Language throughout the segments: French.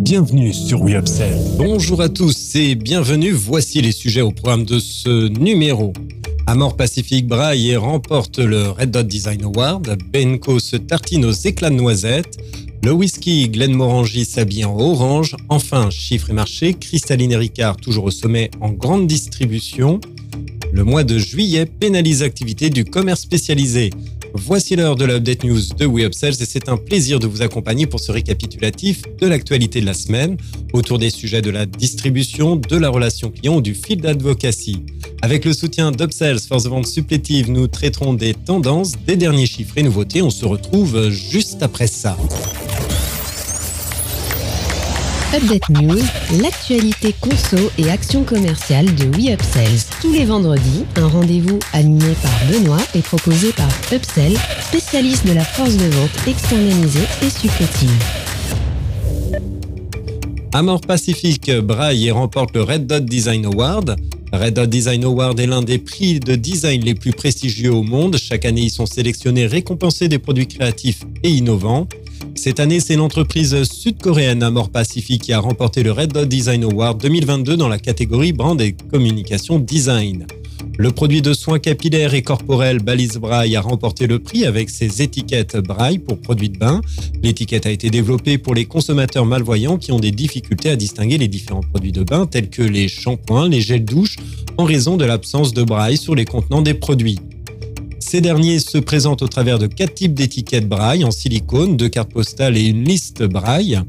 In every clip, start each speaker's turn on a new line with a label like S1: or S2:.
S1: Bienvenue sur We
S2: Bonjour à tous et bienvenue. Voici les sujets au programme de ce numéro. Amor Pacific braille remporte le Red Dot Design Award. Benko se tartine aux éclats de noisettes. Le whisky Glenmorangie s'habille en orange. Enfin, chiffres et marché. Cristalline et Ricard toujours au sommet en grande distribution. Le mois de juillet pénalise l'activité du commerce spécialisé. Voici l'heure de l'Update News de WeUpsells et c'est un plaisir de vous accompagner pour ce récapitulatif de l'actualité de la semaine autour des sujets de la distribution, de la relation client ou du fil d'advocacy. Avec le soutien d'Upsells, force vente supplétive, nous traiterons des tendances, des derniers chiffres et nouveautés. On se retrouve juste après ça.
S3: Update News, l'actualité conso et action commerciale de WeUpsells. Tous les vendredis, un rendez-vous animé par Benoît et proposé par Upsell, spécialiste de la force de vente externalisée et supplétive.
S2: Amor Pacific braille remporte le Red Dot Design Award. Red Dot Design Award est l'un des prix de design les plus prestigieux au monde. Chaque année, ils sont sélectionnés, récompensés des produits créatifs et innovants. Cette année, c'est l'entreprise sud-coréenne Amor Pacific qui a remporté le Red Dot Design Award 2022 dans la catégorie brand et communication design. Le produit de soins capillaires et corporels Balise Braille a remporté le prix avec ses étiquettes Braille pour produits de bain. L'étiquette a été développée pour les consommateurs malvoyants qui ont des difficultés à distinguer les différents produits de bain tels que les shampoings, les gels douche en raison de l'absence de braille sur les contenants des produits. Ces derniers se présentent au travers de quatre types d'étiquettes braille en silicone, deux cartes postales et une liste braille.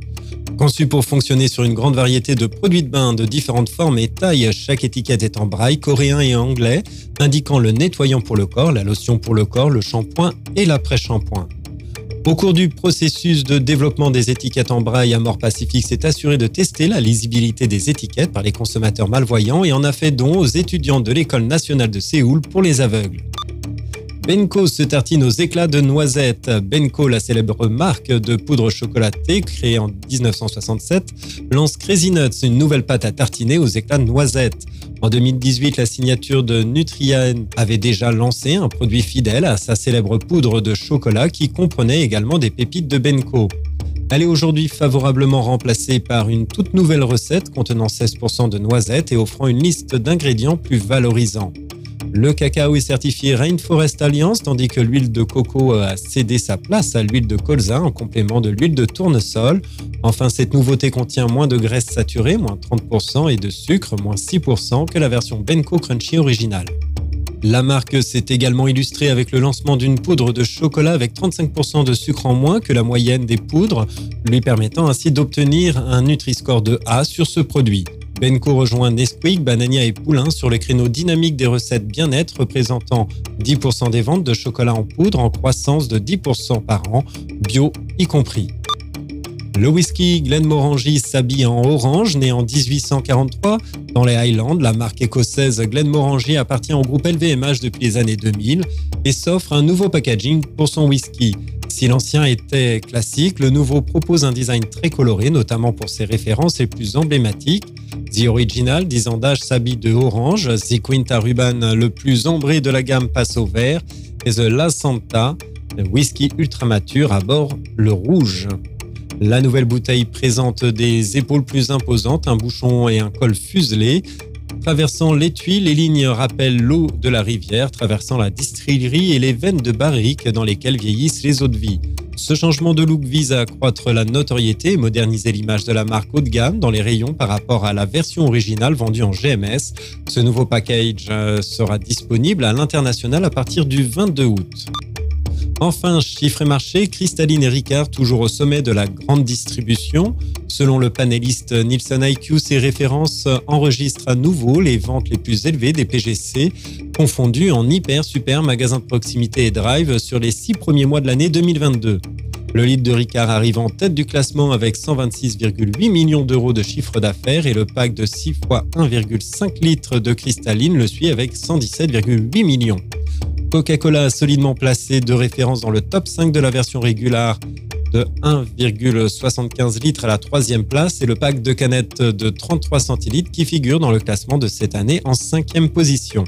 S2: Conçu pour fonctionner sur une grande variété de produits de bain de différentes formes et tailles, chaque étiquette est en braille coréen et anglais, indiquant le nettoyant pour le corps, la lotion pour le corps, le shampoing et l'après-shampoing. Au cours du processus de développement des étiquettes en braille, Amor Pacific s'est assuré de tester la lisibilité des étiquettes par les consommateurs malvoyants et en a fait don aux étudiants de l'École nationale de Séoul pour les aveugles. Benko se tartine aux éclats de noisettes. Benko, la célèbre marque de poudre chocolatée créée en 1967, lance Crazy Nuts, une nouvelle pâte à tartiner aux éclats de noisettes. En 2018, la signature de Nutrien avait déjà lancé un produit fidèle à sa célèbre poudre de chocolat qui comprenait également des pépites de Benko. Elle est aujourd'hui favorablement remplacée par une toute nouvelle recette contenant 16% de noisettes et offrant une liste d'ingrédients plus valorisants. Le cacao est certifié Rainforest Alliance, tandis que l'huile de coco a cédé sa place à l'huile de colza en complément de l'huile de tournesol. Enfin, cette nouveauté contient moins de graisse saturée, moins 30%, et de sucre, moins 6% que la version Benko Crunchy originale. La marque s'est également illustrée avec le lancement d'une poudre de chocolat avec 35% de sucre en moins que la moyenne des poudres, lui permettant ainsi d'obtenir un Nutri-Score de A sur ce produit. Benko rejoint Nesquik, Banania et Poulain sur les créneaux dynamiques des recettes bien-être représentant 10% des ventes de chocolat en poudre en croissance de 10% par an, bio y compris. Le whisky Glenmorangie s'habille en orange, né en 1843 dans les Highlands. La marque écossaise Glenmorangie appartient au groupe LVMH depuis les années 2000 et s'offre un nouveau packaging pour son whisky. Si l'ancien était classique, le nouveau propose un design très coloré, notamment pour ses références les plus emblématiques. The Original, 10 ans d'âge, s'habille de orange. The Quinta Ruban, le plus ombré de la gamme, passe au vert. Et The La Santa, le whisky ultra mature, aborde le rouge. La nouvelle bouteille présente des épaules plus imposantes, un bouchon et un col fuselé. Traversant l'étui, les lignes rappellent l'eau de la rivière, traversant la distillerie et les veines de barrique dans lesquelles vieillissent les eaux de vie. Ce changement de look vise à accroître la notoriété et moderniser l'image de la marque haut de gamme dans les rayons par rapport à la version originale vendue en GMS. Ce nouveau package euh, sera disponible à l'international à partir du 22 août. Enfin, chiffre et marché, Cristalline et Ricard toujours au sommet de la grande distribution. Selon le panéliste Nielsen IQ, ces références enregistrent à nouveau les ventes les plus élevées des PGC, confondues en hyper, super, magasins de proximité et drive sur les six premiers mois de l'année 2022. Le litre de Ricard arrive en tête du classement avec 126,8 millions d'euros de chiffre d'affaires et le pack de 6 fois 1,5 litres de cristalline le suit avec 117,8 millions. Coca-Cola solidement placé de référence dans le top 5 de la version régulière de 1,75 litres à la troisième place et le pack de canettes de 33 centilitres qui figure dans le classement de cette année en cinquième position.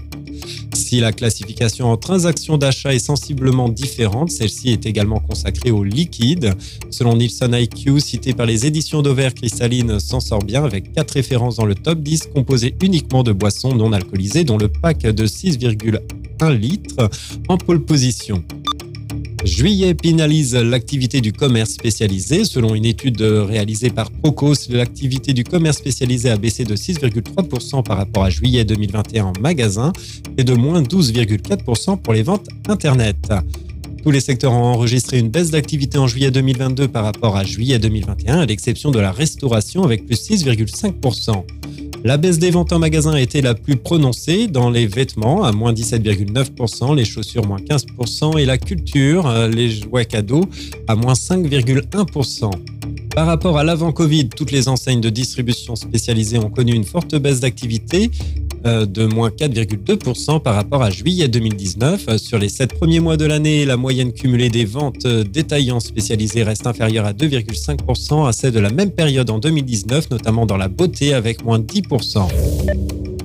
S2: Si la classification en transactions d'achat est sensiblement différente, celle-ci est également consacrée au liquide. Selon Nielsen IQ, cité par les éditions Cristalline s'en sort bien avec quatre références dans le top 10 composées uniquement de boissons non alcoolisées, dont le pack de 6,1 litres en pole position. Juillet pénalise l'activité du commerce spécialisé. Selon une étude réalisée par Procos, l'activité du commerce spécialisé a baissé de 6,3% par rapport à juillet 2021 en magasin et de moins 12,4% pour les ventes Internet. Tous les secteurs ont enregistré une baisse d'activité en juillet 2022 par rapport à juillet 2021, à l'exception de la restauration avec plus 6,5%. La baisse des ventes en magasin a été la plus prononcée dans les vêtements, à moins 17,9%, les chaussures moins 15% et la culture, euh, les jouets cadeaux, à moins 5,1%. Par rapport à l'avant-Covid, toutes les enseignes de distribution spécialisées ont connu une forte baisse d'activité. Euh, de moins 4,2% par rapport à juillet 2019. Euh, sur les sept premiers mois de l'année, la moyenne cumulée des ventes euh, détaillants spécialisées reste inférieure à 2,5% à celle de la même période en 2019, notamment dans la beauté avec moins 10%.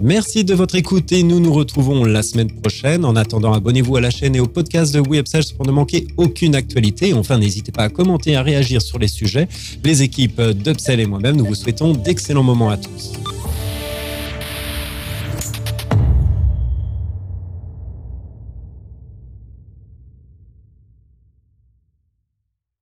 S2: Merci de votre écoute et nous nous retrouvons la semaine prochaine. En attendant, abonnez-vous à la chaîne et au podcast de WeUpsells pour ne manquer aucune actualité. Enfin, n'hésitez pas à commenter et à réagir sur les sujets. Les équipes d'Upsell et moi-même, nous vous souhaitons d'excellents moments à tous.